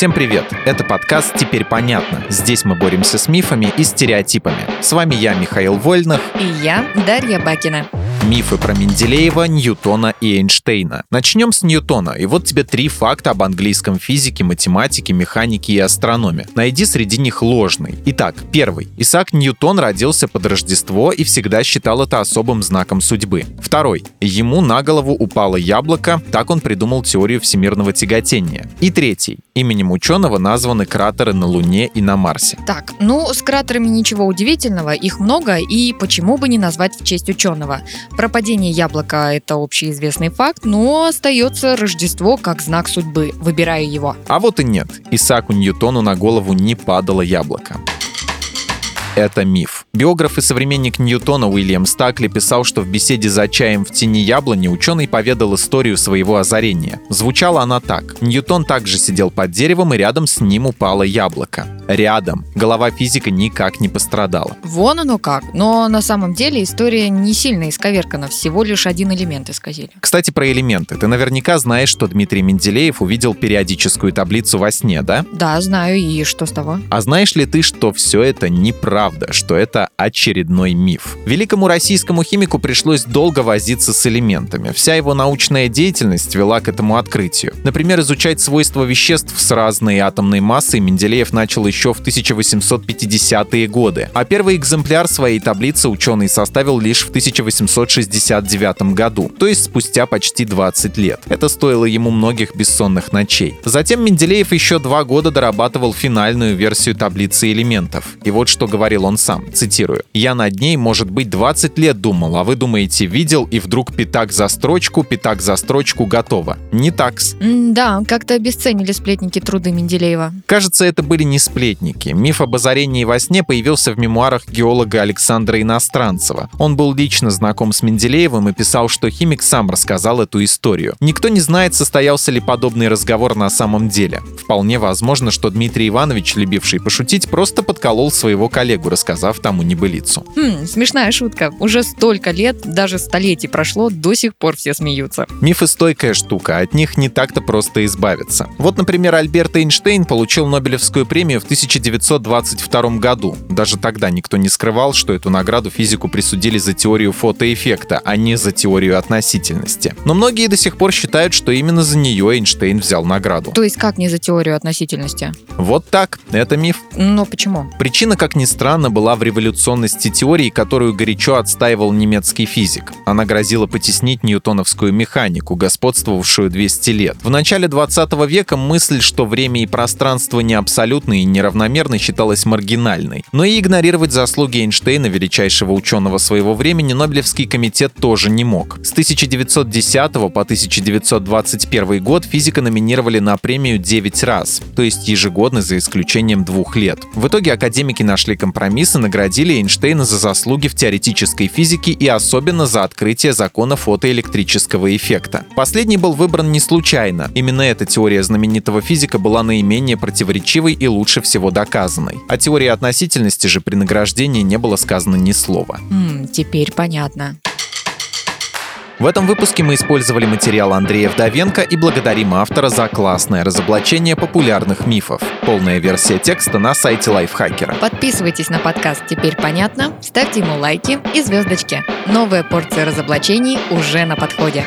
Всем привет! Это подкаст «Теперь понятно». Здесь мы боремся с мифами и стереотипами. С вами я, Михаил Вольных. И я, Дарья Бакина. Мифы про Менделеева, Ньютона и Эйнштейна. Начнем с Ньютона. И вот тебе три факта об английском физике, математике, механике и астрономии. Найди среди них ложный. Итак, первый. Исаак Ньютон родился под Рождество и всегда считал это особым знаком судьбы. Второй. Ему на голову упало яблоко, так он придумал теорию всемирного тяготения. И третий. Именем ученого названы кратеры на Луне и на Марсе. Так, ну, с кратерами ничего удивительного, их много, и почему бы не назвать в честь ученого? Пропадение яблока – это общеизвестный факт, но остается Рождество как знак судьбы. Выбираю его. А вот и нет. Исааку Ньютону на голову не падало яблоко это миф. Биограф и современник Ньютона Уильям Стакли писал, что в беседе за чаем в тени яблони ученый поведал историю своего озарения. Звучала она так. Ньютон также сидел под деревом, и рядом с ним упало яблоко. Рядом. Голова физика никак не пострадала. Вон оно как. Но на самом деле история не сильно исковеркана, всего лишь один элемент исказили. Кстати, про элементы. Ты наверняка знаешь, что Дмитрий Менделеев увидел периодическую таблицу во сне, да? Да, знаю. И что с того? А знаешь ли ты, что все это неправда? правда, что это очередной миф. Великому российскому химику пришлось долго возиться с элементами. Вся его научная деятельность вела к этому открытию. Например, изучать свойства веществ с разной атомной массой Менделеев начал еще в 1850-е годы, а первый экземпляр своей таблицы ученый составил лишь в 1869 году, то есть спустя почти 20 лет. Это стоило ему многих бессонных ночей. Затем Менделеев еще два года дорабатывал финальную версию таблицы элементов. И вот что говорил он сам, цитирую, «Я над ней, может быть, 20 лет думал, а вы думаете, видел, и вдруг пятак за строчку, пятак за строчку готово. Не такс». Да, как-то обесценили сплетники труды Менделеева. Кажется, это были не сплетники. Миф об озарении во сне появился в мемуарах геолога Александра Иностранцева. Он был лично знаком с Менделеевым и писал, что химик сам рассказал эту историю. Никто не знает, состоялся ли подобный разговор на самом деле. Вполне возможно, что Дмитрий Иванович, любивший пошутить, просто подколол своего коллегу рассказав тому небылицу. Хм, смешная шутка. Уже столько лет, даже столетий прошло, до сих пор все смеются. Мифы стойкая штука, от них не так-то просто избавиться. Вот, например, Альберт Эйнштейн получил Нобелевскую премию в 1922 году. Даже тогда никто не скрывал, что эту награду физику присудили за теорию фотоэффекта, а не за теорию относительности. Но многие до сих пор считают, что именно за нее Эйнштейн взял награду. То есть как не за теорию относительности? Вот так, это миф. Но почему? Причина, как ни странно, была в революционности теории, которую горячо отстаивал немецкий физик. Она грозила потеснить ньютоновскую механику, господствовавшую 200 лет. В начале 20 века мысль, что время и пространство не абсолютны и неравномерны, считалась маргинальной. Но и игнорировать заслуги Эйнштейна, величайшего ученого своего времени, Нобелевский комитет тоже не мог. С 1910 по 1921 год физика номинировали на премию 9 раз, то есть ежегодно за исключением двух лет. В итоге академики нашли компромисс компромисса наградили Эйнштейна за заслуги в теоретической физике и особенно за открытие закона фотоэлектрического эффекта. Последний был выбран не случайно. Именно эта теория знаменитого физика была наименее противоречивой и лучше всего доказанной. О теории относительности же при награждении не было сказано ни слова. М, теперь понятно. В этом выпуске мы использовали материал Андрея Вдовенко и благодарим автора за классное разоблачение популярных мифов. Полная версия текста на сайте Лайфхакера. Подписывайтесь на подкаст «Теперь понятно», ставьте ему лайки и звездочки. Новая порция разоблачений уже на подходе.